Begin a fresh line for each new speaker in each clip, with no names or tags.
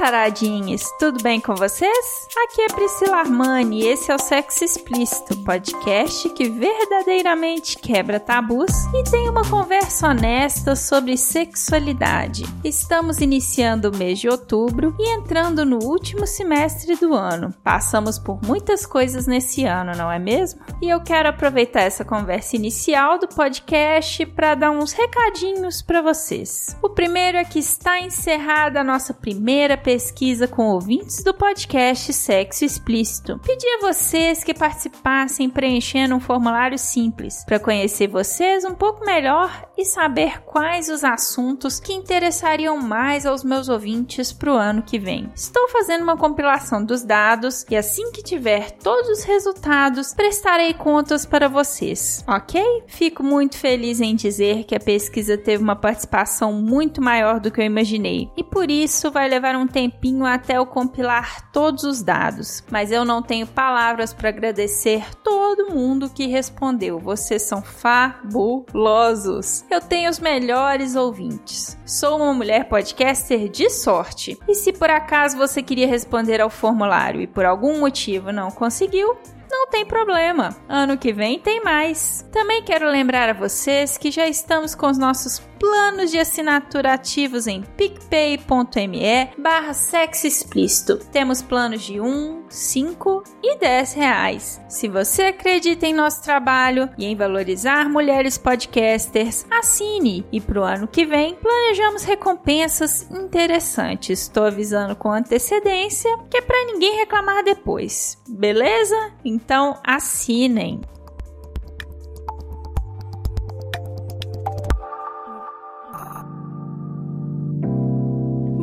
Taradinhas, tudo bem com vocês? Aqui é Priscila Armani e esse é o Sexo Explícito, podcast que verdadeiramente quebra tabus e tem uma conversa honesta sobre sexualidade. Estamos iniciando o mês de outubro e entrando no último semestre do ano. Passamos por muitas coisas nesse ano, não é mesmo? E eu quero aproveitar essa conversa inicial do podcast para dar uns recadinhos para vocês. O primeiro é que está encerrada a nossa primeira pesquisa com ouvintes do podcast Sexo Explícito. Pedi a vocês que participassem preenchendo um formulário simples para conhecer vocês um pouco melhor e saber quais os assuntos que interessariam mais aos meus ouvintes para o ano que vem. Estou fazendo uma compilação dos dados e assim que tiver todos os resultados, prestarei contas para vocês, ok? Fico muito feliz em dizer que a pesquisa teve uma participação muito maior do que eu imaginei e por isso vai levar um tempo tempinho até eu compilar todos os dados, mas eu não tenho palavras para agradecer todo mundo que respondeu. Vocês são fabulosos. Eu tenho os melhores ouvintes. Sou uma mulher podcaster de sorte. E se por acaso você queria responder ao formulário e por algum motivo não conseguiu, não tem problema. Ano que vem tem mais. Também quero lembrar a vocês que já estamos com os nossos planos de assinatura ativos em picpay.me barra sexo explícito. Temos planos de 1, 5 e 10 reais. Se você acredita em nosso trabalho e em valorizar mulheres podcasters, assine e pro ano que vem planejamos recompensas interessantes. Estou avisando com antecedência que é para ninguém reclamar depois. Beleza? Então assinem.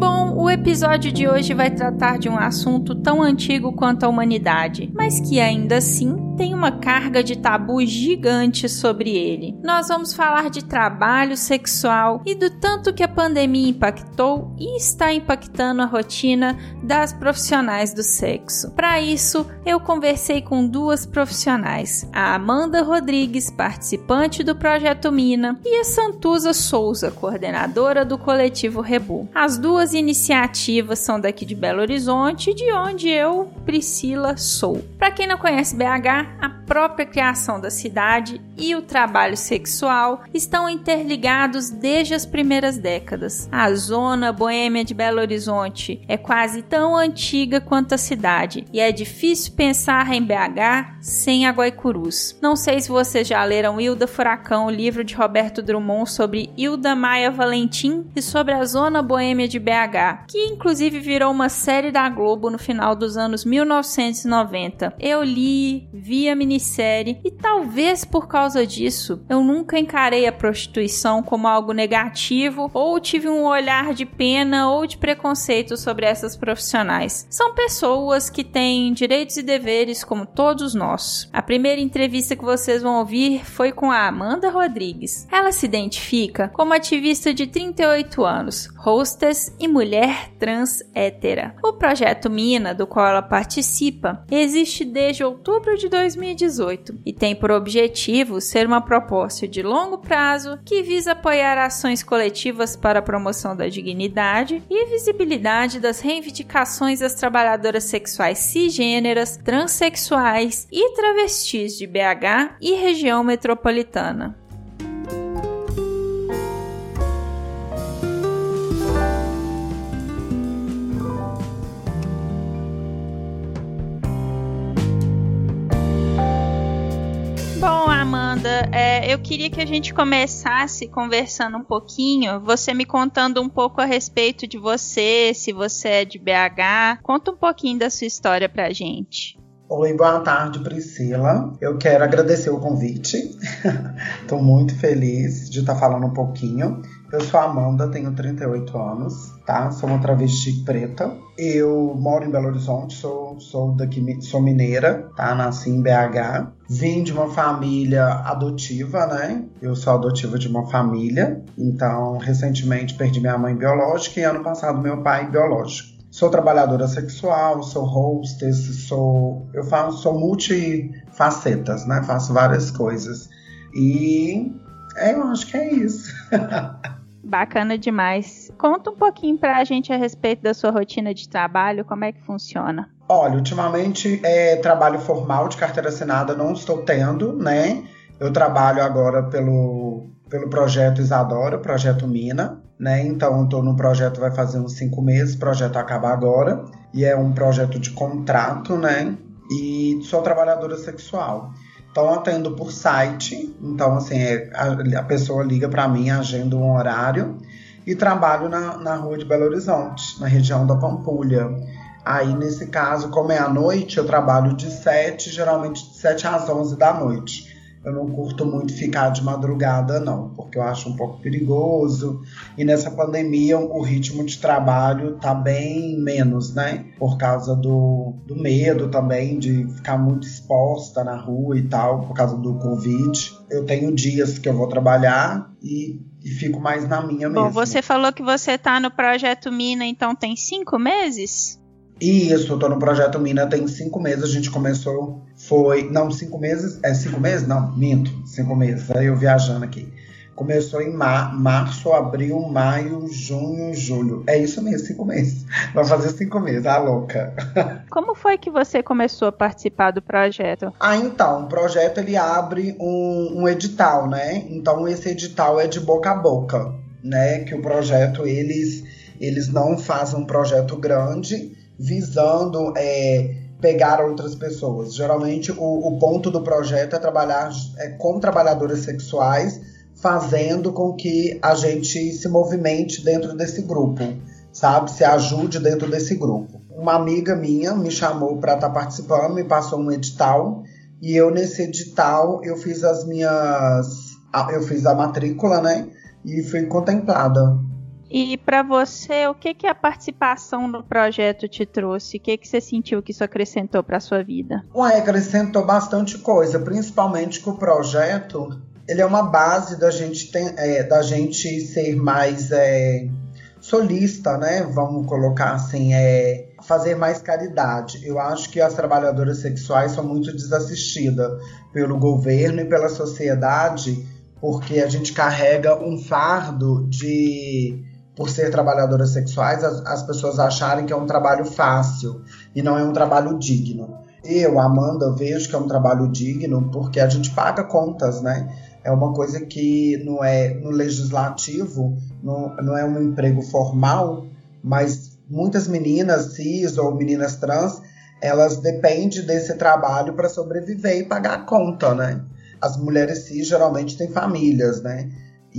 Bom, o episódio de hoje vai tratar de um assunto tão antigo quanto a humanidade, mas que ainda assim tem uma carga de tabu gigante sobre ele. Nós vamos falar de trabalho sexual e do tanto que a pandemia impactou e está impactando a rotina das profissionais do sexo. Para isso, eu conversei com duas profissionais, a Amanda Rodrigues, participante do projeto Mina, e a Santuza Souza, coordenadora do coletivo Rebu. As duas iniciativas são daqui de Belo Horizonte, de onde eu, Priscila, sou. Para quem não conhece BH, a própria criação da cidade e o trabalho sexual estão interligados desde as primeiras décadas. A zona boêmia de Belo Horizonte é quase tão antiga quanto a cidade e é difícil pensar em BH sem a Guaicurus. Não sei se vocês já leram Hilda Furacão, o livro de Roberto Drummond sobre Hilda Maia Valentim e sobre a zona boêmia de BH, que inclusive virou uma série da Globo no final dos anos 1990. Eu li, vi a minissérie e talvez por causa disso eu nunca encarei a prostituição como algo negativo ou tive um olhar de pena ou de preconceito sobre essas profissionais. São pessoas que têm direitos e deveres como todos nós. A primeira entrevista que vocês vão ouvir foi com a Amanda Rodrigues. Ela se identifica como ativista de 38 anos, hostess e mulher trans hétera. O projeto Mina, do qual ela participa, existe desde outubro de 2018 e tem por objetivo ser uma proposta de longo prazo que visa apoiar ações coletivas para a promoção da dignidade e visibilidade das reivindicações das trabalhadoras sexuais cisgêneras, transexuais e travestis de BH e região metropolitana. Eu queria que a gente começasse conversando um pouquinho, você me contando um pouco a respeito de você, se você é de BH. Conta um pouquinho da sua história pra gente.
Oi, boa tarde, Priscila. Eu quero agradecer o convite. Estou muito feliz de estar falando um pouquinho.
Eu sou Amanda, tenho 38 anos, tá? Sou uma travesti preta. Eu moro em Belo Horizonte, sou, sou daqui, sou mineira, tá? Nasci em BH. Vim de uma família adotiva, né? Eu sou adotiva de uma família. Então, recentemente perdi minha mãe biológica e ano passado meu pai biológico. Sou trabalhadora sexual, sou hostess, sou eu faço sou multifacetas, né? Faço várias coisas. E é, eu acho que é isso.
Bacana demais. Conta um pouquinho pra gente a respeito da sua rotina de trabalho, como é que funciona?
Olha, ultimamente é trabalho formal de carteira assinada não estou tendo, né? Eu trabalho agora pelo, pelo projeto Isadora, projeto Mina, né? Então estou no projeto vai fazer uns cinco meses, projeto acaba agora e é um projeto de contrato, né? E sou trabalhadora sexual. Então atendo por site, então assim, é, a, a pessoa liga para mim, agenda um horário. E trabalho na, na rua de Belo Horizonte, na região da Pampulha. Aí, nesse caso, como é à noite, eu trabalho de 7, geralmente de 7 às 11 da noite eu não curto muito ficar de madrugada, não, porque eu acho um pouco perigoso. E nessa pandemia o ritmo de trabalho tá bem menos, né? Por causa do, do medo também de ficar muito exposta na rua e tal, por causa do Covid. Eu tenho dias que eu vou trabalhar e, e fico mais na minha
Bom,
mesmo.
você falou que você tá no projeto Mina, então tem cinco meses?
Isso, eu tô no projeto Mina tem cinco meses. A gente começou, foi. Não, cinco meses. É cinco meses? Não, minto, cinco meses. Aí eu viajando aqui. Começou em mar, março, abril, maio, junho, julho. É isso mesmo, cinco meses. Vai fazer cinco meses, a louca.
Como foi que você começou a participar do projeto?
Ah, então, o projeto ele abre um, um edital, né? Então esse edital é de boca a boca, né? Que o projeto eles eles não fazem um projeto grande, visando é, pegar outras pessoas. Geralmente, o, o, ponto do projeto é trabalhar é, com trabalhadoras sexuais, fazendo com que a gente se movimente dentro desse grupo, sabe? Se ajude dentro desse grupo. Uma amiga minha me chamou para estar tá participando, me passou um edital e eu nesse edital eu fiz as minhas, eu fiz a matrícula, né? E fui contemplada.
E para você, o que, que a participação no projeto te trouxe? O que, que você sentiu que isso acrescentou para sua vida?
Ué, acrescentou bastante coisa, principalmente que o projeto ele é uma base da gente, tem, é, da gente ser mais é, solista, né? Vamos colocar assim, é, fazer mais caridade. Eu acho que as trabalhadoras sexuais são muito desassistidas pelo governo e pela sociedade, porque a gente carrega um fardo de por ser trabalhadoras sexuais, as, as pessoas acharem que é um trabalho fácil e não é um trabalho digno. Eu, Amanda, vejo que é um trabalho digno porque a gente paga contas, né? É uma coisa que não é no legislativo, não, não é um emprego formal, mas muitas meninas cis ou meninas trans, elas dependem desse trabalho para sobreviver e pagar a conta, né? As mulheres cis geralmente têm famílias, né?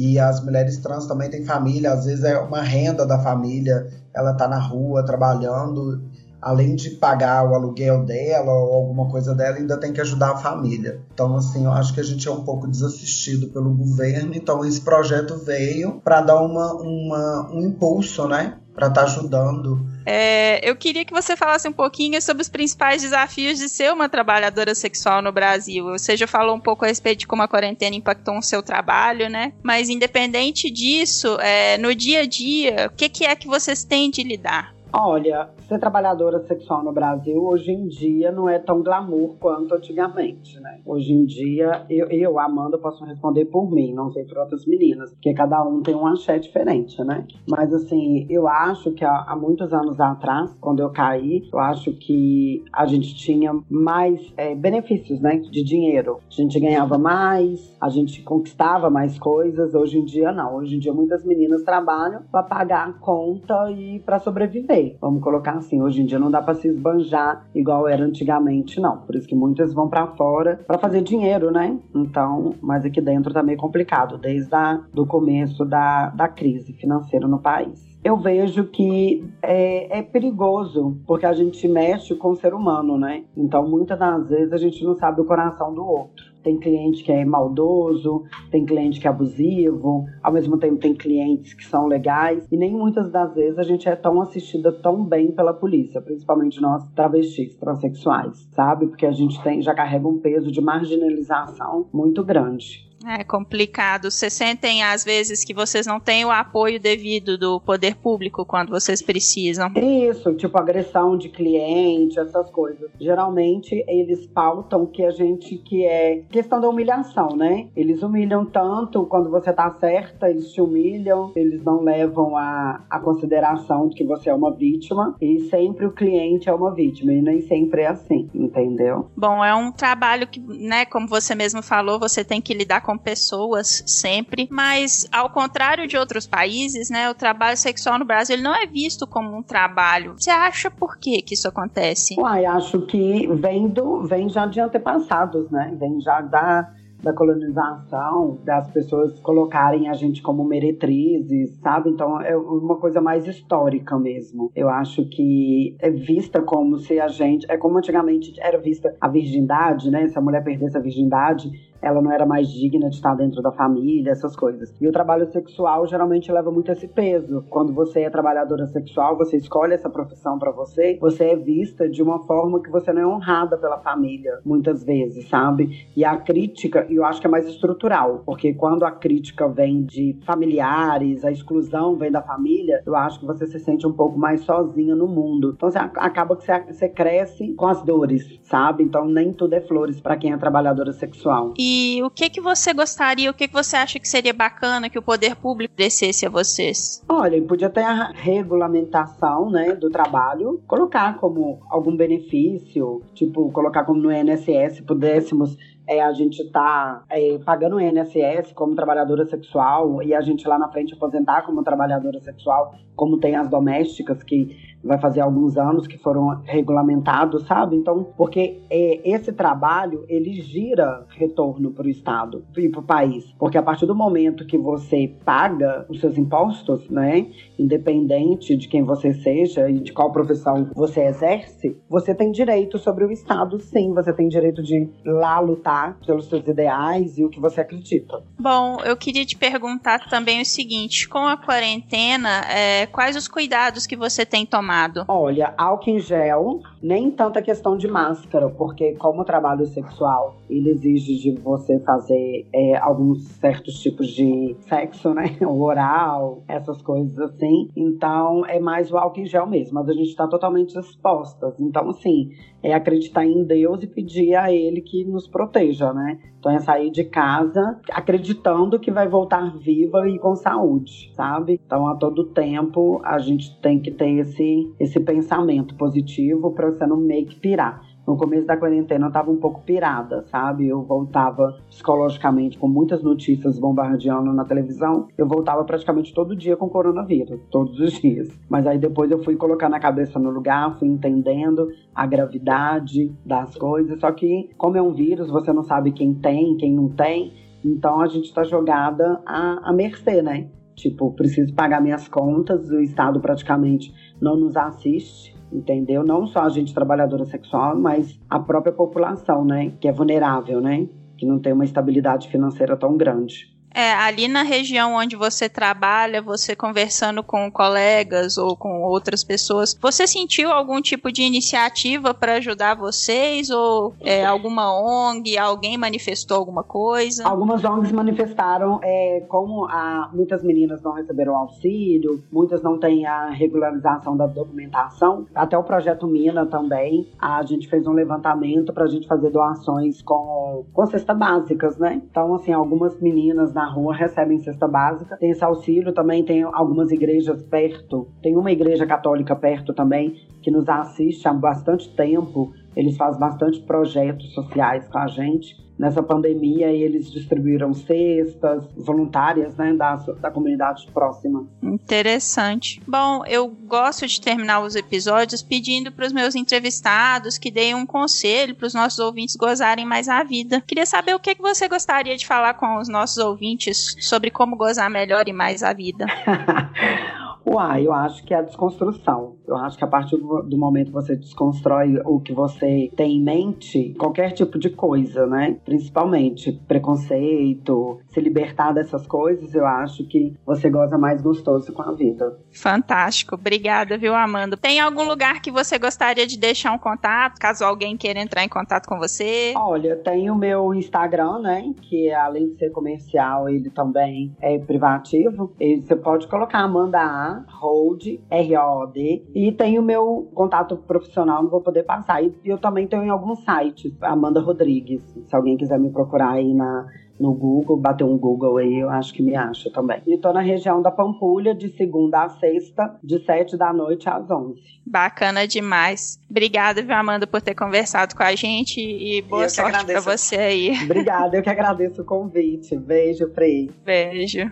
E as mulheres trans também têm família, às vezes é uma renda da família, ela tá na rua trabalhando, além de pagar o aluguel dela ou alguma coisa dela, ainda tem que ajudar a família. Então, assim, eu acho que a gente é um pouco desassistido pelo governo, então esse projeto veio para dar uma, uma, um impulso, né? Para estar tá ajudando
é, eu queria que você falasse um pouquinho sobre os principais desafios de ser uma trabalhadora sexual no Brasil. Você já falou um pouco a respeito de como a quarentena impactou o seu trabalho, né? Mas independente disso, é, no dia a dia, o que, que é que vocês têm de lidar?
Olha, ser trabalhadora sexual no Brasil hoje em dia não é tão glamour quanto antigamente, né? Hoje em dia, eu, eu Amanda, posso responder por mim, não sei por outras meninas, porque cada um tem um axé diferente, né? Mas assim, eu acho que há, há muitos anos atrás, quando eu caí, eu acho que a gente tinha mais é, benefícios, né? De dinheiro. A gente ganhava mais, a gente conquistava mais coisas. Hoje em dia, não. Hoje em dia, muitas meninas trabalham para pagar a conta e para sobreviver. Vamos colocar assim, hoje em dia não dá para se esbanjar igual era antigamente, não. Por isso que muitas vão para fora para fazer dinheiro, né? Então, mas aqui dentro tá meio complicado, desde a, do começo da, da crise financeira no país eu vejo que é, é, perigoso, porque a gente mexe com o ser humano, né? Então, muitas das vezes a gente não sabe o coração do outro.
Tem cliente que é maldoso, tem cliente que é abusivo, ao mesmo tempo tem clientes que são legais, e nem muitas das vezes a gente é tão assistida tão bem pela polícia, principalmente nós travestis, transexuais, sabe? Porque a gente tem, já carrega um peso de marginalização muito grande.
É complicado. Vocês sentem, às vezes, que vocês não têm o apoio devido do poder público quando vocês precisam.
Isso, tipo agressão de cliente, essas coisas. Geralmente, eles pautam que a gente, que é questão da humilhação, né? Eles humilham tanto quando você tá certa, eles te humilham, eles não levam a, a consideração de que você é uma vítima. E sempre o cliente é uma vítima, e nem sempre é assim, entendeu?
Bom, é um trabalho que, né, como você mesmo falou, você tem que lidar com pessoas sempre, mas ao contrário de outros países, né, o trabalho sexual no Brasil não é visto como um trabalho. Você acha por que que isso acontece?
Uai, acho que vem do vem já de antepassados, né? Vem já da da colonização, das pessoas colocarem a gente como meretrizes, sabe? Então é uma coisa mais histórica mesmo. Eu acho que é vista como se a gente. É como antigamente era vista a virgindade, né? Se a mulher perdesse a virgindade, ela não era mais digna de estar dentro da família, essas coisas. E o trabalho sexual geralmente leva muito esse peso. Quando você é trabalhadora sexual, você escolhe essa profissão para você, você é vista de uma forma que você não é honrada pela família, muitas vezes, sabe? E a crítica, eu acho que é mais estrutural, porque quando a crítica vem de familiares, a exclusão vem da família, eu acho que você se sente um pouco mais sozinha no mundo. Então você acaba que você, cresce com as dores, sabe? Então nem tudo é flores para quem é trabalhadora sexual.
E e o que que você gostaria, o que que você acha que seria bacana que o poder público descesse a vocês?
Olha, podia ter a regulamentação, né, do trabalho, colocar como algum benefício, tipo, colocar como no INSS pudéssemos é, a gente tá é, pagando o INSS como trabalhadora sexual e a gente lá na frente aposentar como trabalhadora sexual, como tem as domésticas que vai fazer alguns anos que foram regulamentados, sabe? Então, porque é, esse trabalho ele gira retorno para o Estado e para o país, porque a partir do momento que você paga os seus impostos, né, independente de quem você seja e de qual profissão você exerce, você tem direito sobre o Estado, sim, você tem direito de lá lutar pelos seus ideais e o que você acredita.
Bom, eu queria te perguntar também o seguinte: com a quarentena, é, quais os cuidados que você tem tomado? Tomado?
Olha, álcool em gel, nem tanta questão de máscara, porque como o trabalho sexual, ele exige de você fazer é, alguns certos tipos de sexo, né? O oral, essas coisas assim. Então, é mais o álcool em gel mesmo. Mas a gente tá totalmente expostas. Então, assim, é acreditar em Deus e pedir a Ele que nos proteja, né? Então é sair de casa acreditando que vai voltar viva e com saúde, sabe? Então a todo tempo a gente tem que ter esse, esse pensamento positivo para você não meio que pirar. No começo da quarentena eu tava um pouco pirada, sabe? Eu voltava psicologicamente com muitas notícias bombardeando na televisão. Eu voltava praticamente todo dia com coronavírus, todos os dias. Mas aí depois eu fui colocar na cabeça no lugar, fui entendendo a gravidade das coisas. Só que, como é um vírus, você não sabe quem tem, quem não tem. Então a gente tá jogada à, à mercê, né? Tipo, preciso pagar minhas contas, o Estado praticamente não nos assiste entendeu? Não só a gente trabalhadora sexual, mas a própria população, né, que é vulnerável, né, que não tem uma estabilidade financeira tão grande.
É, ali na região onde você trabalha, você conversando com colegas ou com outras pessoas, você sentiu algum tipo de iniciativa para ajudar vocês? Ou é, alguma ONG, alguém manifestou alguma coisa?
Algumas ONGs manifestaram, é, como a, muitas meninas não receberam auxílio, muitas não têm a regularização da documentação, até o projeto Mina também, a gente fez um levantamento para a gente fazer doações com, com cestas básicas, né? Então, assim, algumas meninas na rua recebem cesta básica. Tem esse auxílio também, tem algumas igrejas perto. Tem uma igreja católica perto também que nos assiste há bastante tempo. Eles fazem bastante projetos sociais com a gente nessa pandemia eles distribuíram cestas voluntárias né, da, da comunidade próxima.
Interessante. Bom, eu gosto de terminar os episódios pedindo para os meus entrevistados que deem um conselho para os nossos ouvintes gozarem mais a vida. Queria saber o que, que você gostaria de falar com os nossos ouvintes sobre como gozar melhor e mais a vida.
Uai, eu acho que é a desconstrução. Eu acho que a partir do, do momento que você desconstrói o que você tem em mente, qualquer tipo de coisa, né? Principalmente preconceito, se libertar dessas coisas, eu acho que você goza mais gostoso com a vida.
Fantástico. Obrigada, viu, Amanda? Tem algum lugar que você gostaria de deixar um contato, caso alguém queira entrar em contato com você?
Olha, tem o meu Instagram, né? Que além de ser comercial, ele também é privativo. E você pode colocar Amanda A, Hold, R-O-D. E tem o meu contato profissional, não vou poder passar. E eu também tenho em alguns sites, Amanda Rodrigues. Se alguém quiser me procurar aí na no Google, bater um Google aí, eu acho que me acha também. E tô na região da Pampulha, de segunda a sexta, de sete da noite às onze.
Bacana demais. Obrigada, viu, Amanda, por ter conversado com a gente e boa eu sorte pra você aí.
Obrigada, eu que agradeço o convite. Beijo, Frei.
Beijo.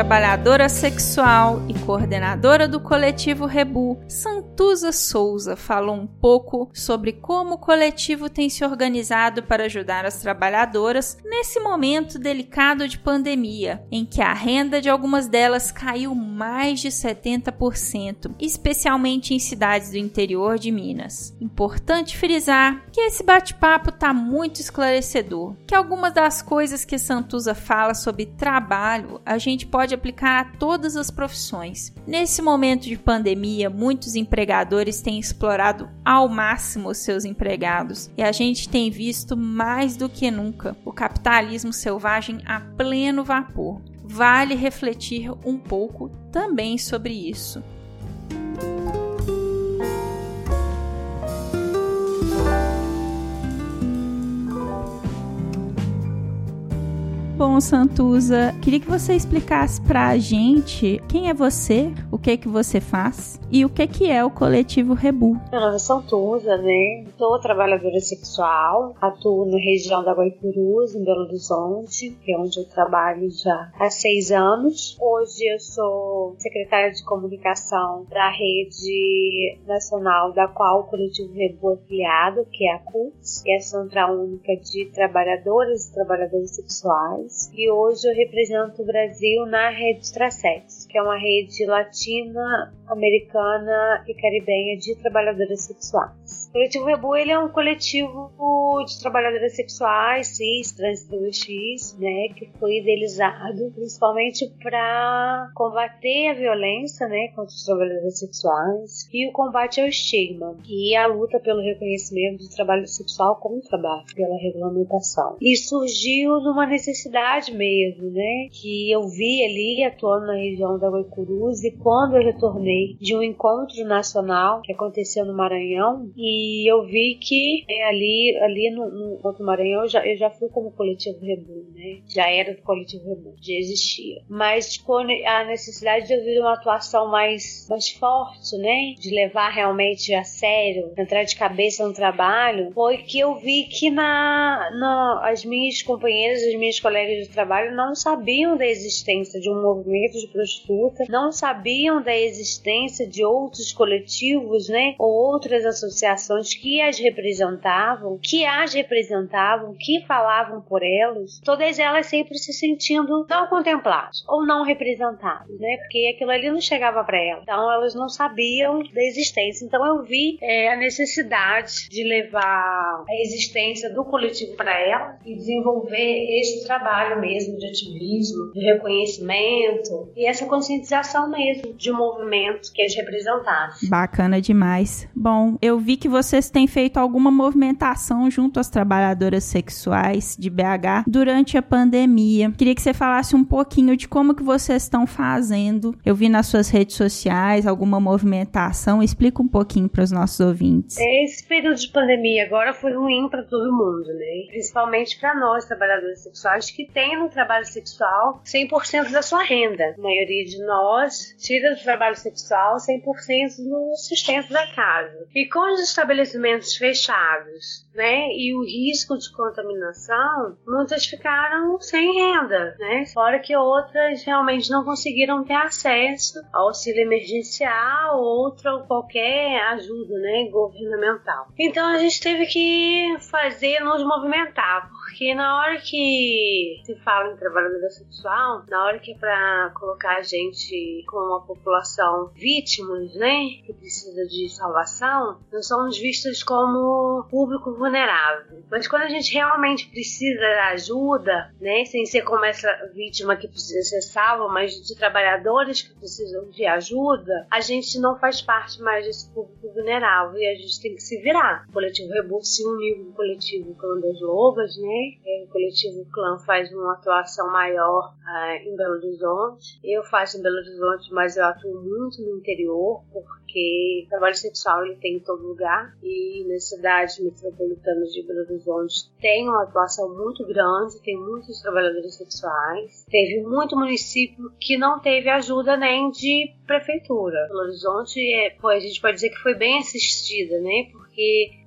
Trabalhadora sexual e coordenadora do coletivo Rebu, Santuza Souza falou um pouco sobre como o coletivo tem se organizado para ajudar as trabalhadoras nesse momento delicado de pandemia, em que a renda de algumas delas caiu mais de 70%, especialmente em cidades do interior de Minas. Importante frisar que esse bate-papo está muito esclarecedor, que algumas das coisas que Santuza fala sobre trabalho a gente pode aplicar a todas as profissões. Nesse momento de pandemia, muitos empregadores têm explorado ao máximo os seus empregados e a gente tem visto mais do que nunca o capitalismo selvagem a pleno vapor. Vale refletir um pouco também sobre isso. Bom, Santuza, queria que você explicasse pra gente quem é você, o que que você faz e o que que é o coletivo Rebu.
Meu nome é Santuza, né? Sou trabalhadora sexual, atuo na região da Guaipurus, em Belo Horizonte, que é onde eu trabalho já há seis anos. Hoje eu sou secretária de comunicação da rede nacional da qual o coletivo Rebu é criado, que é a CUTS, que é a Central Única de Trabalhadoras e Trabalhadores Sexuais e hoje eu represento o Brasil na rede Trasex, que é uma rede latina, americana e caribenha de trabalhadoras sexuais. O coletivo Rebu ele é um coletivo de trabalhadoras sexuais, cis, trans, travestis, né, que foi idealizado principalmente para combater a violência, né, contra os trabalhadores sexuais e o combate ao estigma e a luta pelo reconhecimento do trabalho sexual como trabalho, pela regulamentação. E surgiu numa necessidade mesmo, né, que eu vi ali atuando na região da Guaicurus e quando eu retornei de um encontro nacional que aconteceu no Maranhão e eu vi que é, ali, ali no, no Maranhão eu já, eu já fui como coletivo Rebu, né? Já era do coletivo Rebu, já existia. Mas tipo, a necessidade de eu vir uma atuação mais, mais forte, né? De levar realmente a sério, entrar de cabeça no trabalho, foi que eu vi que na, na as minhas companheiras, as minhas colegas de trabalho não sabiam da existência de um movimento de prostituta, não sabiam da existência de outros coletivos, né? Ou outras associações organizações que as representavam, que as representavam, que falavam por elas, todas elas sempre se sentindo não contempladas ou não representadas, né? Porque aquilo ali não chegava para elas. Então elas não sabiam da existência. Então eu vi é, a necessidade de levar a existência do coletivo para elas e desenvolver esse trabalho mesmo de ativismo, de reconhecimento e essa conscientização mesmo de um movimento que as representasse.
Bacana demais. Bom, eu vi que vocês têm feito alguma movimentação junto às trabalhadoras sexuais de BH durante a pandemia. Queria que você falasse um pouquinho de como que vocês estão fazendo. Eu vi nas suas redes sociais alguma movimentação. Explica um pouquinho para os nossos ouvintes.
Esse período de pandemia agora foi ruim para todo mundo, né? Principalmente para nós, trabalhadoras sexuais, que têm no trabalho sexual 100% da sua renda. A maioria de nós tira do trabalho sexual 100% no sustento da casa. E com os estabelecimentos fechados, né, e o risco de contaminação, muitas ficaram sem renda, né, fora que outras realmente não conseguiram ter acesso ao auxílio emergencial ou outra ou qualquer ajuda, né, governamental. Então a gente teve que fazer nos movimentar, porque na hora que se fala em trabalhadora sexual, na hora que é para colocar a gente com uma população vítimas, né, que precisa de salvação, nós somos vistos como público vulnerável. Mas quando a gente realmente precisa da ajuda, né, sem ser como essa vítima que precisa ser salva, mas de trabalhadores que precisam de ajuda, a gente não faz parte mais desse público vulnerável e a gente tem que se virar. O coletivo Rebu se uniu com o coletivo Clã das Lobas, né? É, o coletivo Clã faz uma atuação maior uh, em Belo Horizonte. Eu faço em Belo Horizonte, mas eu atuo muito no interior, porque trabalho sexual ele tem em todo lugar e nas cidades metropolitanas de Belo Horizonte tem uma atuação muito grande, tem muitos trabalhadores sexuais. Teve muito município que não teve ajuda nem de prefeitura. Belo Horizonte, é, a gente pode dizer que foi bem assistida, né? Porque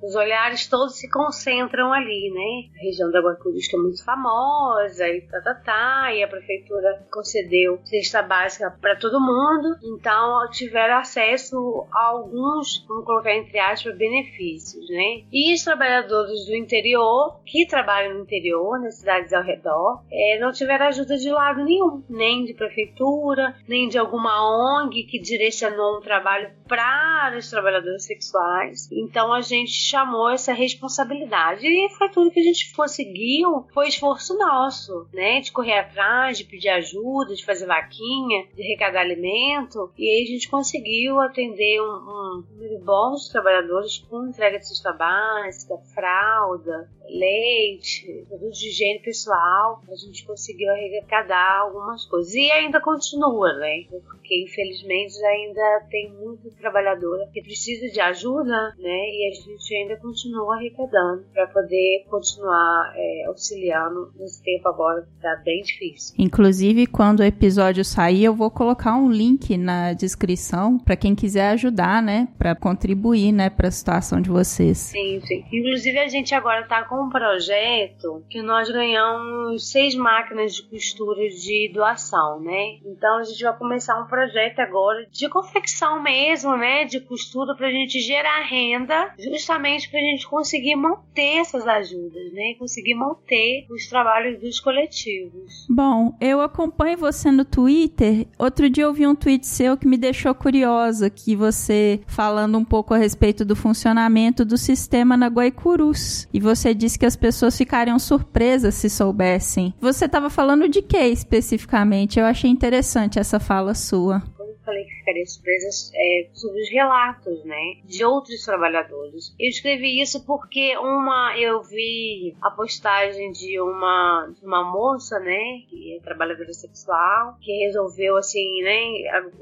os olhares todos se concentram ali, né? A região da que é muito famosa e tá, tá, tá, e a prefeitura concedeu cesta básica para todo mundo, então tiveram acesso a alguns, vamos colocar entre aspas, benefícios, né? E os trabalhadores do interior, que trabalham no interior, nas cidades ao redor, é, não tiveram ajuda de lado nenhum, nem de prefeitura, nem de alguma ONG que direcionou um trabalho para os trabalhadores sexuais. Então a gente chamou essa responsabilidade e foi tudo que a gente conseguiu, foi esforço nosso, né? De correr atrás, de pedir ajuda, de fazer vaquinha, de arrecadar alimento. E aí a gente conseguiu atender um, um número bom de trabalhadores com entrega de cesta básica, fralda, leite, produtos de higiene pessoal. A gente conseguiu arrecadar algumas coisas. E ainda continua, né? Porque infelizmente ainda tem muita trabalhadora que precisa de ajuda, né? E a gente ainda continua arrecadando para poder continuar é, auxiliando nesse tempo agora que tá bem difícil.
Inclusive, quando o episódio sair, eu vou colocar um link na descrição para quem quiser ajudar, né? Para contribuir, né? Para a situação de vocês.
Sim, sim. Inclusive, a gente agora tá com um projeto que nós ganhamos seis máquinas de costura de doação, né? Então, a gente vai começar um projeto agora de confecção mesmo, né? De costura para a gente gerar renda justamente para a gente conseguir manter essas ajudas, né? Conseguir manter os trabalhos dos coletivos.
Bom, eu acompanho você no Twitter. Outro dia eu vi um tweet seu que me deixou curiosa, que você falando um pouco a respeito do funcionamento do sistema na Guaicurus. E você disse que as pessoas ficariam surpresas se soubessem. Você estava falando de que especificamente? Eu achei interessante essa fala sua
falei que ficaria surpresa é, sobre os relatos, né, de outros trabalhadores. Eu escrevi isso porque uma eu vi a postagem de uma de uma moça, né, que é trabalhadora sexual, que resolveu assim, né,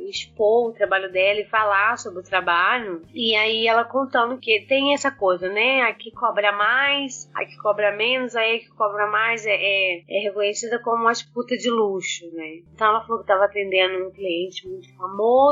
expor o trabalho dela e falar sobre o trabalho. E aí ela contando que tem essa coisa, né, aqui cobra mais, aqui cobra menos, aí que cobra mais é, é, é reconhecida como uma disputa de luxo, né. Então ela falou que estava atendendo um cliente muito famoso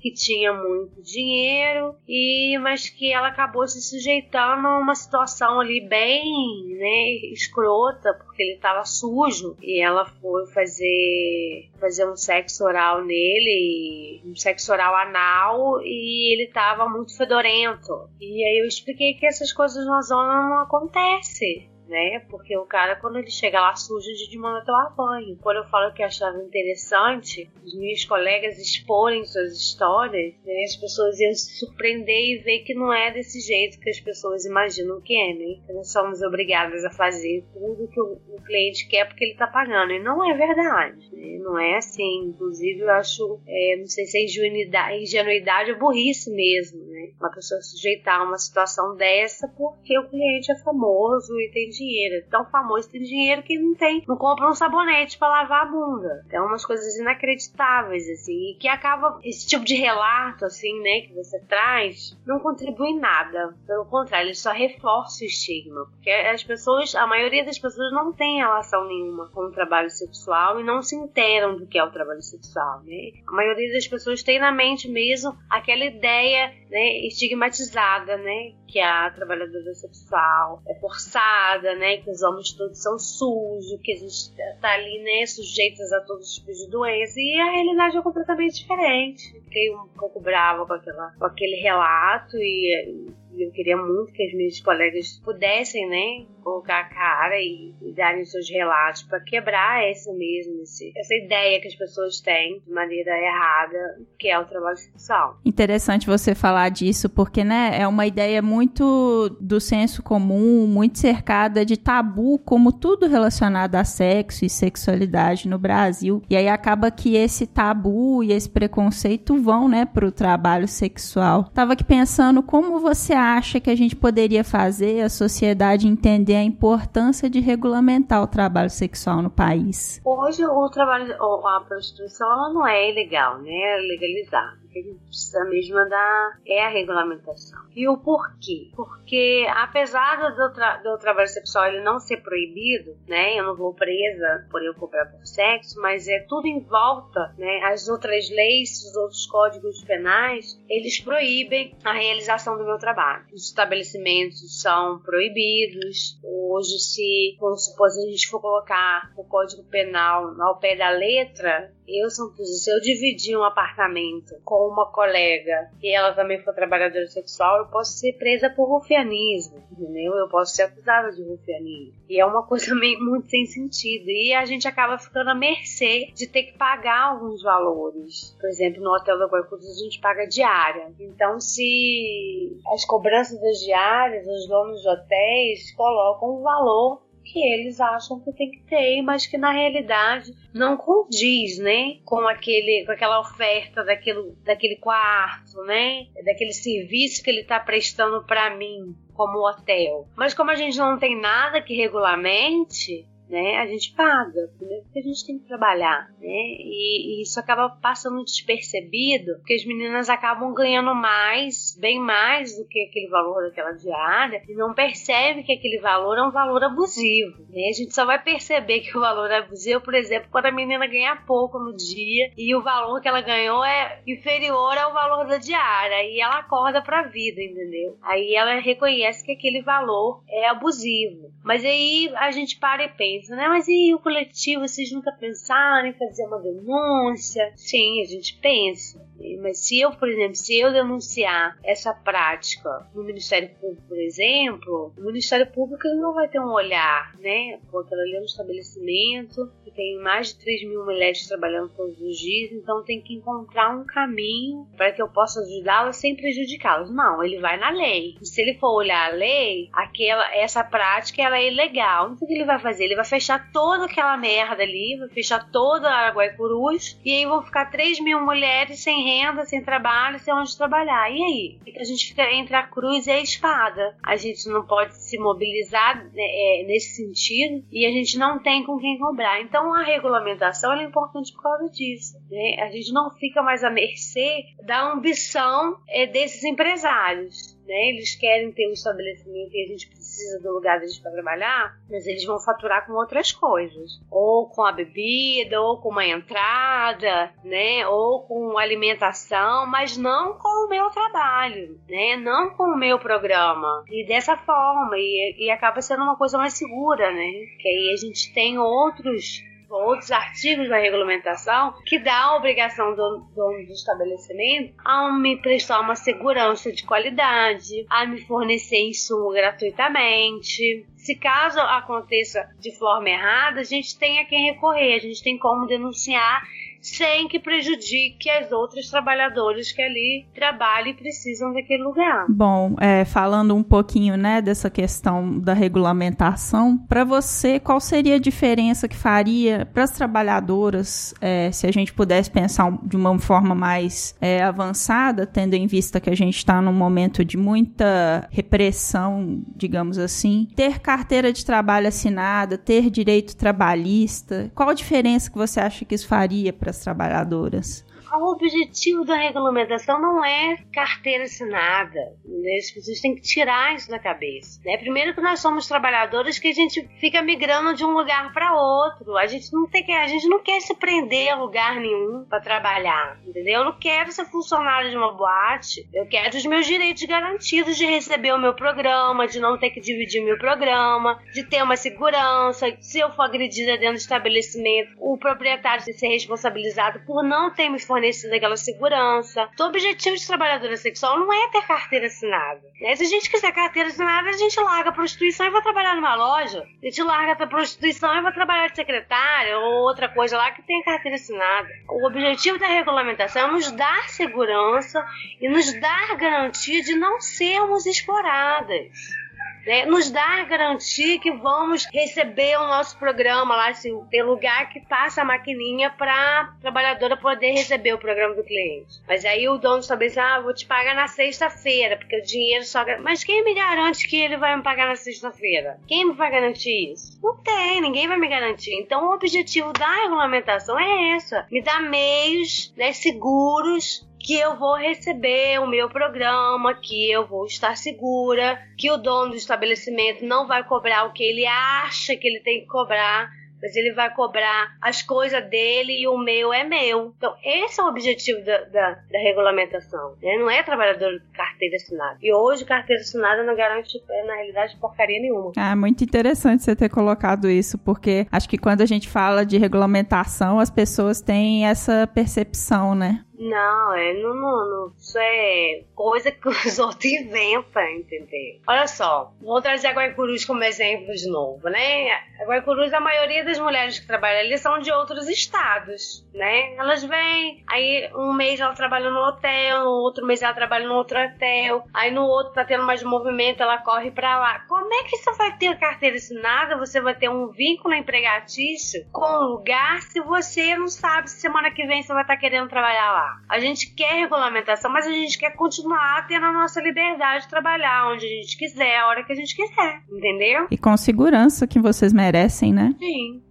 que tinha muito dinheiro e mas que ela acabou se sujeitando a uma situação ali bem, né, escrota, porque ele estava sujo e ela foi fazer fazer um sexo oral nele, um sexo oral anal e ele estava muito fedorento. E aí eu expliquei que essas coisas na zona não acontecem né? Porque o cara, quando ele chega lá sujo, gente manda tomar banho. Quando eu falo que achava interessante os meus colegas exporem suas histórias, né? as pessoas iam se surpreender e ver que não é desse jeito que as pessoas imaginam que é, né? Que nós somos obrigadas a fazer tudo que o, cliente quer porque ele tá pagando. E não é verdade, né? Não é assim. Inclusive, eu acho, é, não sei se é ingenuidade, ou burrice mesmo, né? Uma pessoa sujeitar uma situação dessa porque o cliente é famoso e tem dinheiro. É tão famoso tem dinheiro que não tem, não compra um sabonete para lavar a bunda. É umas coisas inacreditáveis, assim, e que acaba esse tipo de relato, assim, né, que você traz, não contribui em nada. Pelo contrário, ele só reforça o estigma. Porque as pessoas, a maioria das pessoas não tem relação nenhuma com o trabalho sexual e não se interam do que é o trabalho sexual, né? A maioria das pessoas tem na mente mesmo aquela ideia, né, estigmatizada, né? Que a trabalhadora sexual é forçada, né? Que os homens todos são sujos, que a gente tá ali, né? Sujeitos a todos os tipos de doenças. E a realidade é completamente diferente. Fiquei um pouco brava com, aquela, com aquele relato e eu queria muito que as minhas colegas pudessem, né, colocar a cara e, e darem seus relatos para quebrar essa mesmo, esse, essa ideia que as pessoas têm de maneira errada, que é o trabalho sexual.
Interessante você falar disso, porque, né, é uma ideia muito do senso comum, muito cercada de tabu, como tudo relacionado a sexo e sexualidade no Brasil. E aí acaba que esse tabu e esse preconceito vão, né, pro trabalho sexual. Tava aqui pensando como você acha que a gente poderia fazer a sociedade entender a importância de regulamentar o trabalho sexual no país?
Hoje o trabalho, a prostituição não é ilegal, né? É legalizada que a gente precisa mesmo dar é a regulamentação. E o porquê? Porque apesar do, tra do trabalho sexual ele não ser proibido, né? Eu não vou presa por eu cobrar por sexo, mas é tudo em volta, né? As outras leis, os outros códigos penais, eles proíbem a realização do meu trabalho. Os estabelecimentos são proibidos. Hoje, se, vamos supor, se a gente for colocar o Código Penal ao pé da letra, eu, se eu dividir um apartamento com uma colega e ela também for trabalhadora sexual, eu posso ser presa por rufianismo, entendeu? Eu posso ser acusada de rufianismo. E é uma coisa meio muito sem sentido. E a gente acaba ficando à mercê de ter que pagar alguns valores. Por exemplo, no Hotel da Guarulhos a gente paga diária. Então, se as cobranças das diárias, os donos de hotéis colocam um valor que eles acham que tem que ter, mas que na realidade não condiz, né, com aquele, com aquela oferta daquele, daquele quarto, né, daquele serviço que ele está prestando para mim como hotel. Mas como a gente não tem nada que regulamente, né? A gente paga, primeiro porque a gente tem que trabalhar, né? E, e, isso acaba passando despercebido, porque as meninas acabam ganhando mais, bem mais do que aquele valor daquela diária, e não percebe que aquele valor é um valor abusivo, né? A gente só vai perceber que o valor é abusivo, por exemplo, quando a menina ganha pouco no dia e o valor que ela ganhou é inferior ao valor da diária, e ela acorda pra vida, entendeu? Aí ela reconhece que aquele valor é abusivo. Mas aí a gente para e pensa né? Mas e o coletivo? Vocês nunca pensaram em fazer uma denúncia? Sim, a gente pensa. Mas se eu, por exemplo, se eu denunciar essa prática no Ministério Público, por exemplo, o Ministério Público não vai ter um olhar, né? Porque ela é um estabelecimento que tem mais de 3 mil mulheres trabalhando todos os dias, então tem que encontrar um caminho para que eu possa ajudá-las sem prejudicá-las. Não, ele vai na lei. E se ele for olhar a lei, aquela, essa prática ela é ilegal. Então o que ele vai fazer? Ele vai fechar toda aquela merda ali, vai fechar toda a Guaicurus, e aí vão ficar 3 mil mulheres sem renda, sem trabalho, sem onde trabalhar. E aí? A gente fica entre a cruz e a espada. A gente não pode se mobilizar né, é, nesse sentido e a gente não tem com quem cobrar. Então a regulamentação é importante por causa disso. Né? A gente não fica mais à mercê da ambição é, desses empresários. Né? Eles querem ter um estabelecimento e a gente precisa do lugar deles para trabalhar, mas eles vão faturar com outras coisas, ou com a bebida, ou com uma entrada, né, ou com alimentação, mas não com o meu trabalho, né, não com o meu programa. E dessa forma, e, e acaba sendo uma coisa mais segura, né, que aí a gente tem outros outros artigos da regulamentação que dá a obrigação do dono do estabelecimento a me prestar uma segurança de qualidade, a me fornecer insumo gratuitamente. Se caso aconteça de forma errada, a gente tem a quem recorrer, a gente tem como denunciar sem que prejudique as outras trabalhadoras que ali trabalham e precisam daquele lugar.
Bom, é, falando um pouquinho né, dessa questão da regulamentação, para você, qual seria a diferença que faria para as trabalhadoras, é, se a gente pudesse pensar de uma forma mais é, avançada, tendo em vista que a gente está num momento de muita repressão, digamos assim, ter carteira de trabalho assinada, ter direito trabalhista, qual a diferença que você acha que isso faria para trabalhadoras?
O objetivo da regulamentação não é carteira assinada. Né? As pessoas têm que tirar isso da cabeça. Né? Primeiro que nós somos trabalhadores que a gente fica migrando de um lugar para outro. A gente não tem que, a gente não quer se prender a lugar nenhum para trabalhar, entendeu? Eu não quero ser funcionário de uma boate. Eu quero os meus direitos garantidos de receber o meu programa, de não ter que dividir meu programa, de ter uma segurança. Se eu for agredida dentro do estabelecimento, o proprietário de ser responsabilizado por não ter me fornecido aquela segurança. Então, o objetivo de trabalhadora sexual não é ter carteira assinada. Né? Se a gente quiser carteira assinada, a gente larga a prostituição e vai trabalhar numa loja. A gente larga a prostituição e vai trabalhar de secretária ou outra coisa lá que tem carteira assinada. O objetivo da regulamentação é nos dar segurança e nos dar garantia de não sermos exploradas né, nos dar garantia que vamos receber o nosso programa lá, assim, ter lugar que passa a maquininha para trabalhadora poder receber o programa do cliente. Mas aí o dono também diz, ah, vou te pagar na sexta-feira, porque o dinheiro só... Mas quem me garante que ele vai me pagar na sexta-feira? Quem me vai garantir isso? Não tem, ninguém vai me garantir. Então o objetivo da regulamentação é essa, me dar meios né, seguros que eu vou receber o meu programa, que eu vou estar segura, que o dono do estabelecimento não vai cobrar o que ele acha que ele tem que cobrar, mas ele vai cobrar as coisas dele e o meu é meu. Então, esse é o objetivo da, da, da regulamentação. Né? Não é trabalhador de carteira assinada. E hoje, carteira assinada não garante, na realidade, porcaria nenhuma.
É muito interessante você ter colocado isso, porque acho que quando a gente fala de regulamentação, as pessoas têm essa percepção, né?
Não, é, não, não, isso é coisa que os outros inventam, entendeu? Olha só, vou trazer a Guaicurus como exemplo de novo, né? A Guaicurus, a maioria das mulheres que trabalham ali são de outros estados, né? Elas vêm, aí um mês ela trabalha no hotel, outro mês ela trabalha no outro hotel, aí no outro tá tendo mais movimento, ela corre pra lá. Como é que você vai ter carteira assinada? Você vai ter um vínculo empregatício com o lugar se você não sabe se semana que vem você vai estar tá querendo trabalhar lá? A gente quer regulamentação, mas a gente quer continuar tendo a nossa liberdade de trabalhar onde a gente quiser, a hora que a gente quiser, entendeu?
E com segurança que vocês merecem, né?
Sim.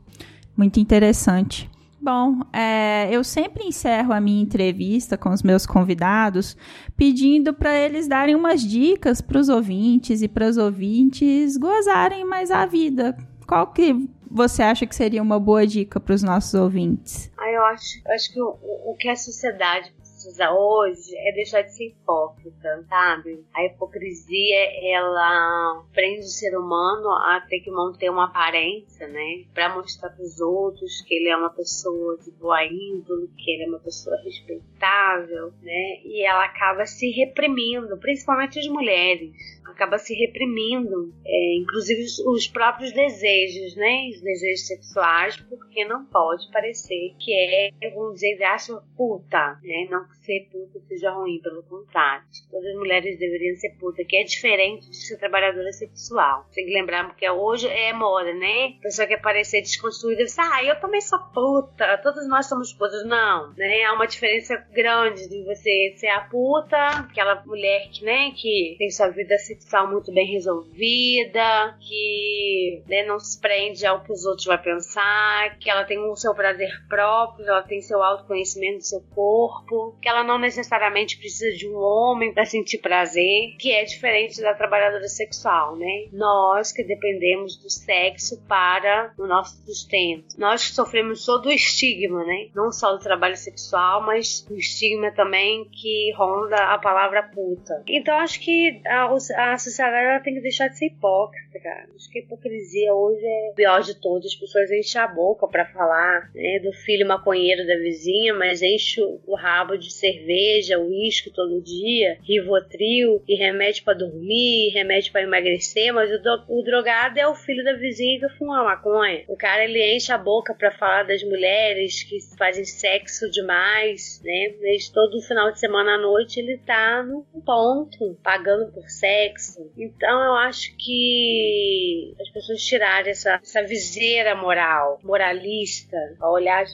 Muito interessante. Bom, é, eu sempre encerro a minha entrevista com os meus convidados pedindo para eles darem umas dicas para os ouvintes e para os ouvintes gozarem mais a vida. Qual que você acha que seria uma boa dica para os nossos ouvintes?
Ah, eu acho, eu acho que o, o que a sociedade precisa hoje é deixar de ser hipócrita, sabe? A hipocrisia, ela prende o ser humano a ter que manter uma aparência, né? Pra mostrar pros outros que ele é uma pessoa de boa índole, que ele é uma pessoa respeitável, né? E ela acaba se reprimindo, principalmente as mulheres acaba se reprimindo, é, inclusive os, os, próprios desejos, né? Os desejos sexuais, porque não pode parecer que é, vamos dizer, acha puta, né? Não que ser puta seja ruim, pelo contrário. Todas as mulheres deveriam ser puta, que é diferente de ser trabalhadora sexual. Tem que lembrar, porque hoje é moda, né? A pessoa quer parecer desconstruída, diz, ah, eu também sou puta, todos nós somos putas. Não, né? Há uma diferença grande de você ser a puta, aquela mulher que, né, que tem sua vida sexual muito bem resolvida, que né, não se prende ao que os outros vão pensar, que ela tem o seu prazer próprio, ela tem seu autoconhecimento do seu corpo, que ela não necessariamente precisa de um homem para sentir prazer, que é diferente da trabalhadora sexual, né? Nós que dependemos do sexo para o nosso sustento. Nós que sofremos todo o estigma, né? Não só do trabalho sexual, mas o estigma também que ronda a palavra puta. Então acho que a, a sociedade tem que deixar de ser hipócrita, cara. Acho que a hipocrisia hoje é pior de todos. As pessoas enchem a boca para falar né, do filho maconheiro da vizinha, mas enche o rabo de cerveja, uísque todo dia, rivotril e remédio para dormir, remédio para emagrecer, mas o, do, o, drogado é o filho da vizinha que fuma maconha. O cara ele enche a boca para falar das mulheres que fazem sexo demais, né? Todo final de semana à noite ele tá no ponto, pagando por sexo Então eu acho que as pessoas tirarem essa, essa viseira moral, moralista, a olhar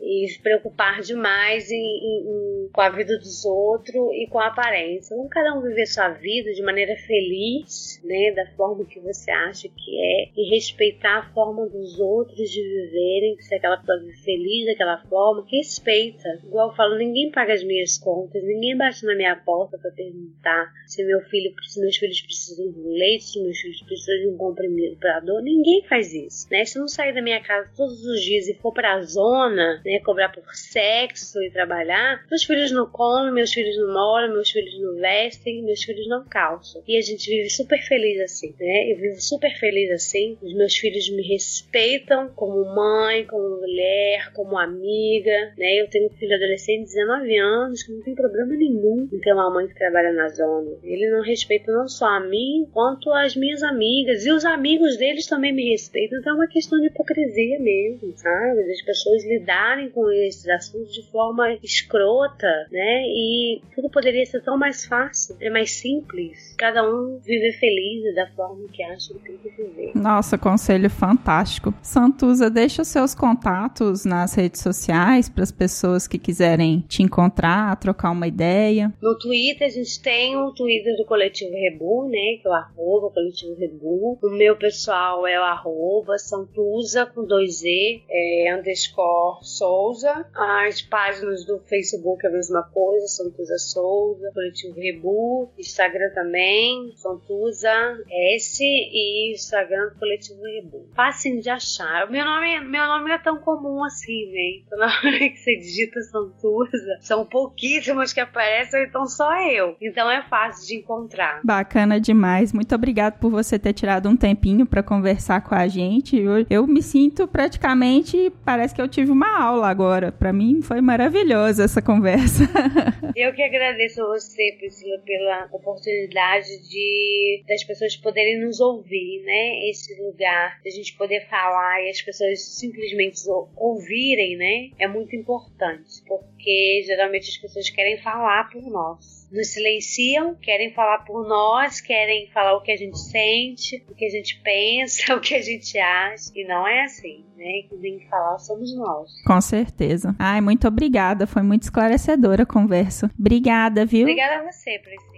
e se preocupar demais em, em, em, com a vida dos outros e com a aparência. Vamos cada um viver sua vida de maneira feliz, né, da forma que você acha que é, e respeitar a forma dos outros de viverem, se aquela pessoa vive feliz daquela forma, respeita. Igual eu falo, ninguém paga as minhas contas, ninguém bate na minha porta para perguntar se meu filho, se meus filhos precisam de um leite, se meus filhos precisam de um comprimido para dor. Ninguém faz isso, né? Se eu não sair da minha casa todos os dias e for para a zona, né, cobrar por sexo e trabalhar, meus filhos não comem, meus filhos não moram, meus filhos não vestem, meus filhos não calçam. E a gente vive super feliz assim, né? Eu vivo super feliz assim. Os meus filhos me respeitam como mãe, como mulher, como amiga, né? Eu tenho um filho adolescente de 19 anos que não tem problema nenhum em ter uma mãe que trabalha na zona. Ele não respeita não só a mim, quanto as minhas amigas. E os amigos deles também me respeitam. Então é uma questão de hipocrisia mesmo, sabe? As pessoas lidarem com esses assuntos de forma escrota, né? E tudo poderia ser tão mais fácil, é mais simples. Cada um viver feliz da forma que acha que tem que viver.
Nossa, conselho fantástico. Santuza, deixa os seus contatos nas redes sociais para as pessoas que quiserem te encontrar, trocar uma ideia.
No Twitter, a gente tem o Twitter do Coletivo Rebu, né? Que é o arroba Coletivo Rebu. O meu pessoal é o arroba Santuza com dois E, é, underscore Souza. As páginas do Facebook é a mesma coisa, Santuza Souza, Coletivo Rebu. Instagram também, Santuza S e Instagram Coletivo Rebu. Fácil de achar. Meu nome, meu nome é tão comum assim, né? Então, na hora que você digita Santuza, são pouquíssimas que aparecem, então só eu. Então é fácil de encontrar.
Bacana demais. Muito obrigado por você ter tirado um tempinho para conversar com a gente. Eu, eu, me sinto praticamente, parece que eu tive uma aula agora. Para mim foi maravilhosa essa conversa.
eu que agradeço a você, Priscila, pela oportunidade de das pessoas poderem nos ouvir, né? Esse lugar, a gente poder falar e as pessoas simplesmente ouvirem, né? É muito importante, porque geralmente as pessoas querem falar por nós nos silenciam, querem falar por nós, querem falar o que a gente sente, o que a gente pensa, o que a gente acha. E não é assim, né? Que tem que falar somos nós.
Com certeza. Ai, muito obrigada. Foi muito esclarecedora a conversa. Obrigada, viu?
Obrigada a você, Priscila.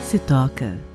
Se toca.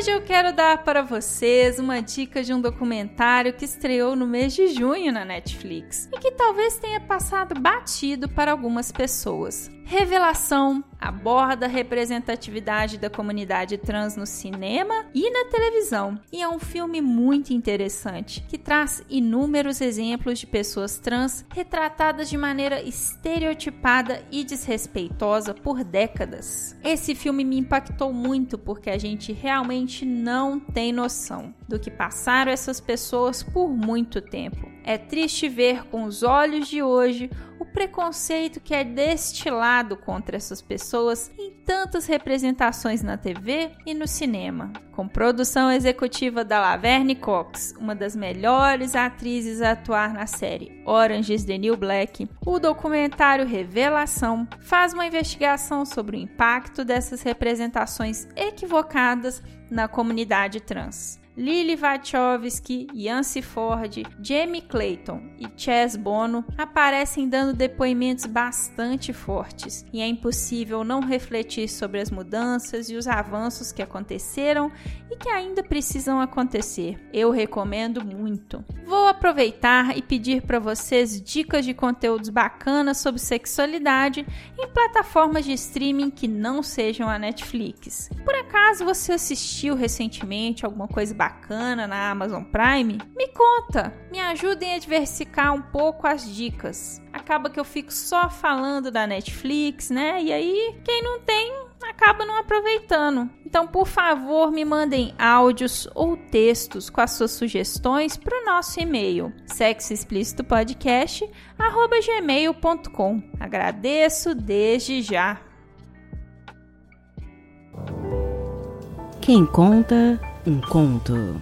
Hoje eu quero dar para vocês uma dica de um documentário que estreou no mês de junho na Netflix e que talvez tenha passado batido para algumas pessoas. Revelação aborda a representatividade da comunidade trans no cinema e na televisão. E é um filme muito interessante que traz inúmeros exemplos de pessoas trans retratadas de maneira estereotipada e desrespeitosa por décadas. Esse filme me impactou muito porque a gente realmente não tem noção do que passaram essas pessoas por muito tempo. É triste ver com os olhos de hoje preconceito que é destilado contra essas pessoas em tantas representações na TV e no cinema. Com produção executiva da Laverne Cox, uma das melhores atrizes a atuar na série Orange is the New Black, o documentário Revelação faz uma investigação sobre o impacto dessas representações equivocadas na comunidade trans. Lily Wachowski, Yancy Ford, Jamie Clayton e Chess Bono aparecem dando depoimentos bastante fortes, e é impossível não refletir sobre as mudanças e os avanços que aconteceram e que ainda precisam acontecer. Eu recomendo muito. Vou aproveitar e pedir para vocês dicas de conteúdos bacanas sobre sexualidade em plataformas de streaming que não sejam a Netflix. Por acaso você assistiu recentemente alguma coisa bacana na Amazon Prime? Me conta, me ajudem a diversificar um pouco as dicas. Acaba que eu fico só falando da Netflix, né? E aí, quem não tem, acaba não aproveitando. Então, por favor, me mandem áudios ou textos com as suas sugestões para o nosso e-mail sexoexplicitopodcast@gmail.com. Agradeço desde já.
Quem conta um conto.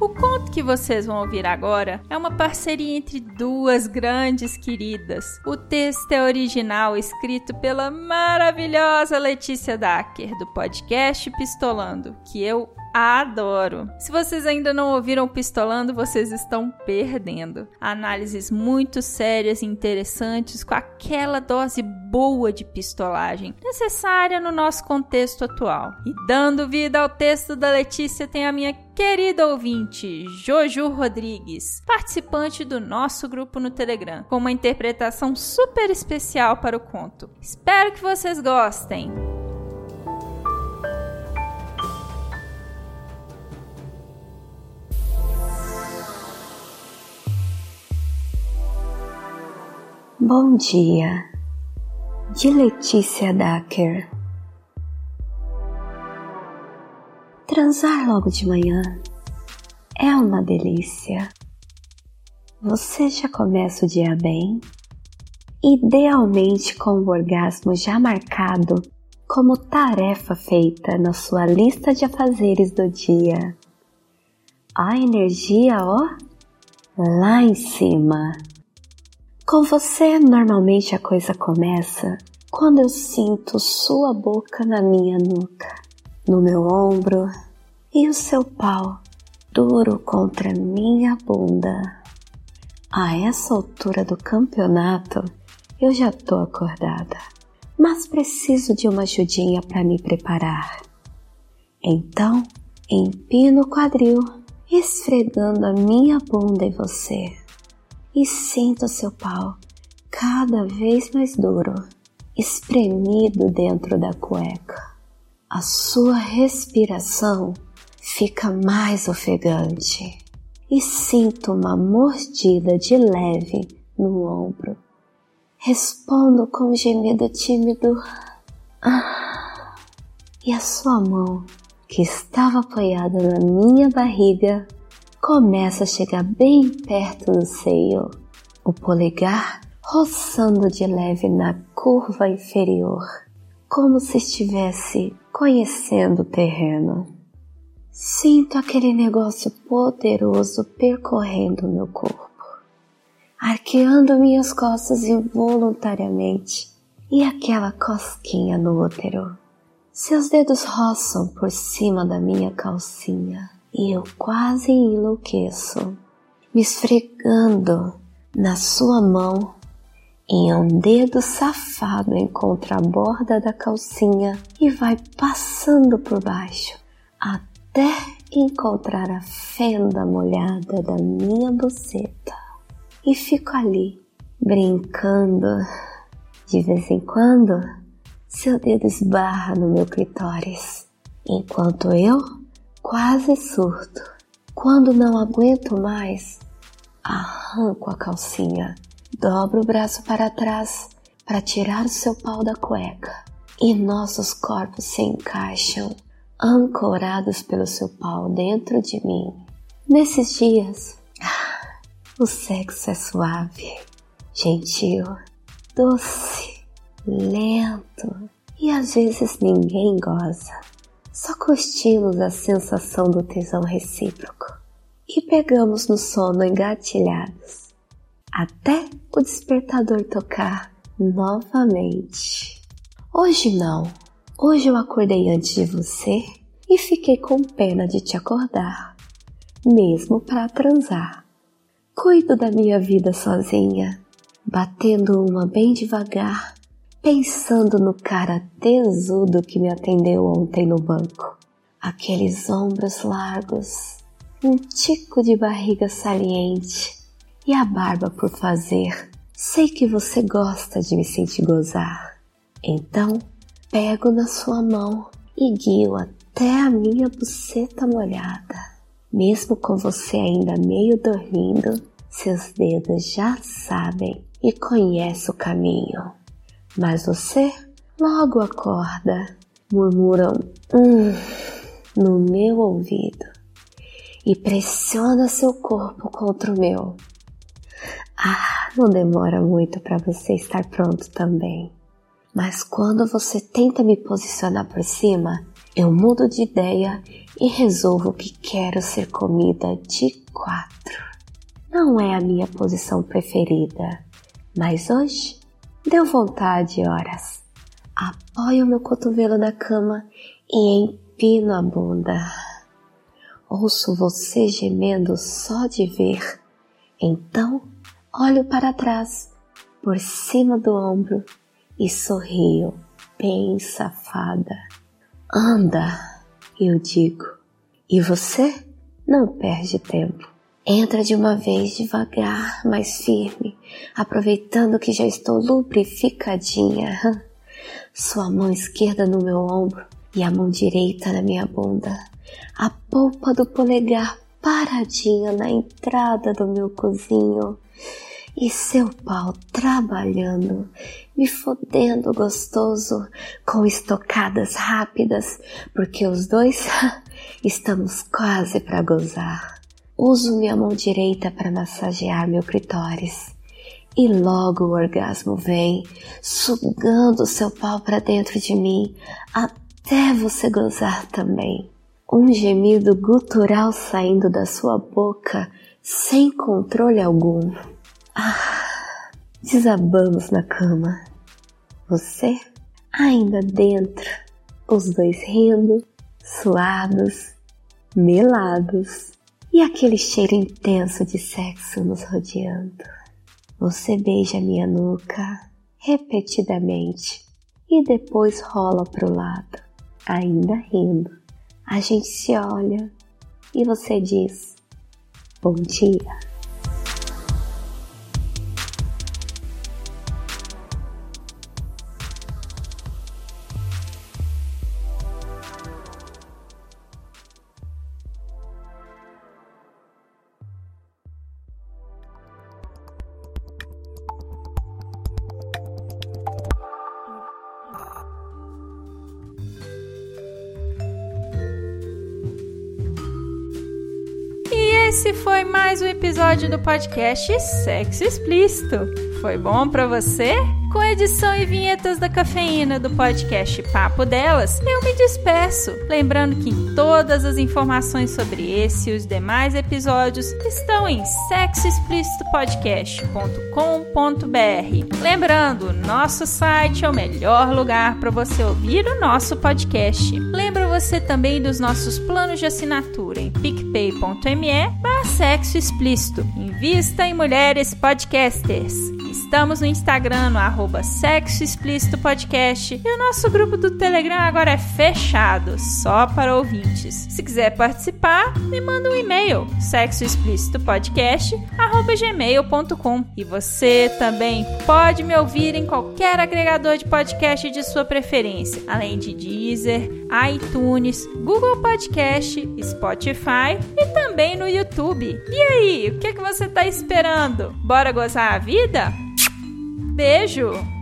O conto
que vocês vão ouvir agora é uma parceria entre duas grandes queridas. O texto é original escrito pela maravilhosa Letícia Dacker, do podcast Pistolando, que eu adoro. Se vocês ainda não ouviram Pistolando, vocês estão perdendo. Análises muito sérias e interessantes com aquela dose boa de pistolagem necessária no nosso contexto atual. E dando vida ao texto da Letícia tem a minha querida ouvinte, Joju Rodrigues, participante do nosso grupo no Telegram, com uma interpretação super especial para o conto. Espero que vocês gostem!
Bom dia, de Letícia Dacker. Transar logo de manhã é uma delícia. Você já começa o dia bem, idealmente com o orgasmo já marcado como tarefa feita na sua lista de afazeres do dia. A energia, ó, lá em cima. Com você, normalmente a coisa começa quando eu sinto sua boca na minha nuca, no meu ombro e o seu pau duro contra minha bunda. A essa altura do campeonato, eu já tô acordada, mas preciso de uma ajudinha para me preparar. Então, empino o quadril, esfregando a minha bunda em você e sinta seu pau cada vez mais duro, espremido dentro da cueca. A sua respiração fica mais ofegante e sinto uma mordida de leve no ombro. Respondo com um gemido tímido. Ah, e a sua mão, que estava apoiada na minha barriga, começa a chegar bem perto do seio, o polegar roçando de leve na curva inferior, como se estivesse conhecendo o terreno. Sinto aquele negócio poderoso percorrendo meu corpo, arqueando minhas costas involuntariamente e aquela cosquinha no útero. Seus dedos roçam por cima da minha calcinha e eu quase enlouqueço, me esfregando na sua mão e um dedo safado encontra a borda da calcinha e vai passando por baixo até encontrar a fenda molhada da minha buceta. E fico ali, brincando. De vez em quando, seu dedo esbarra no meu clitóris, enquanto eu quase surto. Quando não aguento mais, arranco a calcinha, dobro o braço para trás para tirar o seu pau da cueca e nossos corpos se encaixam, ancorados pelo seu pau dentro de mim. Nesses dias, o sexo é suave, gentil, doce, lento e às vezes ninguém goza. Só curtimos a sensação do tesão recíproco e pegamos no sono engatilhados, até o despertador tocar novamente. Hoje não, hoje eu acordei antes de você e fiquei com pena de te acordar, mesmo para transar. Cuido da minha vida sozinha, batendo uma bem devagar pensando no cara tesudo que me atendeu ontem no banco. Aqueles ombros largos, um tico de barriga saliente e a barba por fazer. Sei que você gosta de me sentir gozar. Então, pego na sua mão e guio até a minha buceta molhada. Mesmo com você ainda meio dormindo, seus dedos já sabem e conhecem o caminho. Mas você logo acorda, murmuram hum no meu ouvido e pressiona seu corpo contra o meu. Ah, não demora muito para você estar pronto também. Mas quando você tenta me posicionar por cima, eu mudo de ideia e resolvo que quero ser comida de quatro. Não é a minha posição preferida, mas hoje deu vontade, horas. Apoio meu cotovelo na cama e empino a bunda. Ouço você gemendo só de ver. Então olho para trás, por cima do ombro e sorrio, bem safada. Anda, eu digo. E você não perde tempo. Entra de uma vez devagar, mais firme, aproveitando que já estou lubrificadinha. Sua mão esquerda no meu ombro e a mão direita na minha bunda. A polpa do polegar paradinha na entrada do meu cozinho. E seu pau trabalhando, me fodendo gostoso, com estocadas rápidas, porque os dois estamos quase para gozar. Uso minha mão direita para massagear meu clitóris. E logo o orgasmo vem, sugando seu pau para dentro de mim, até você gozar também. Um gemido gutural saindo da sua boca, sem controle algum. Ah, desabamos na cama. Você ainda dentro, os dois rindo, suados, melados e aquele cheiro intenso de sexo nos rodeando. Você beija minha nuca repetidamente e depois rola pro lado, ainda rindo. A gente se olha e você diz: Bom dia.
Esse foi mais um episódio do podcast Sexo Explícito. Foi bom para você? Com edição e vinhetas da cafeína do podcast Papo Delas, eu me despeço. Lembrando que todas as informações sobre esse e os demais episódios estão em sexoexplicitopodcast.com.br. Lembrando, nosso site é o melhor lugar para você ouvir o nosso podcast. Lembro você também dos nossos planos de assinatura em picpay.me sexo explícito. Invista em mulheres podcasters. Estamos no Instagram, no arroba Sexo Explícito Podcast. E o nosso grupo do Telegram agora é fechado, só para ouvintes. Se quiser participar, me manda um e-mail, sexoexplicitopodcast.gmail.com E você também pode me ouvir em qualquer agregador de podcast de sua preferência, além de Deezer, iTunes, Google Podcast, Spotify e também no YouTube. E aí, o que, é que você está esperando? Bora gozar a vida? Beijo!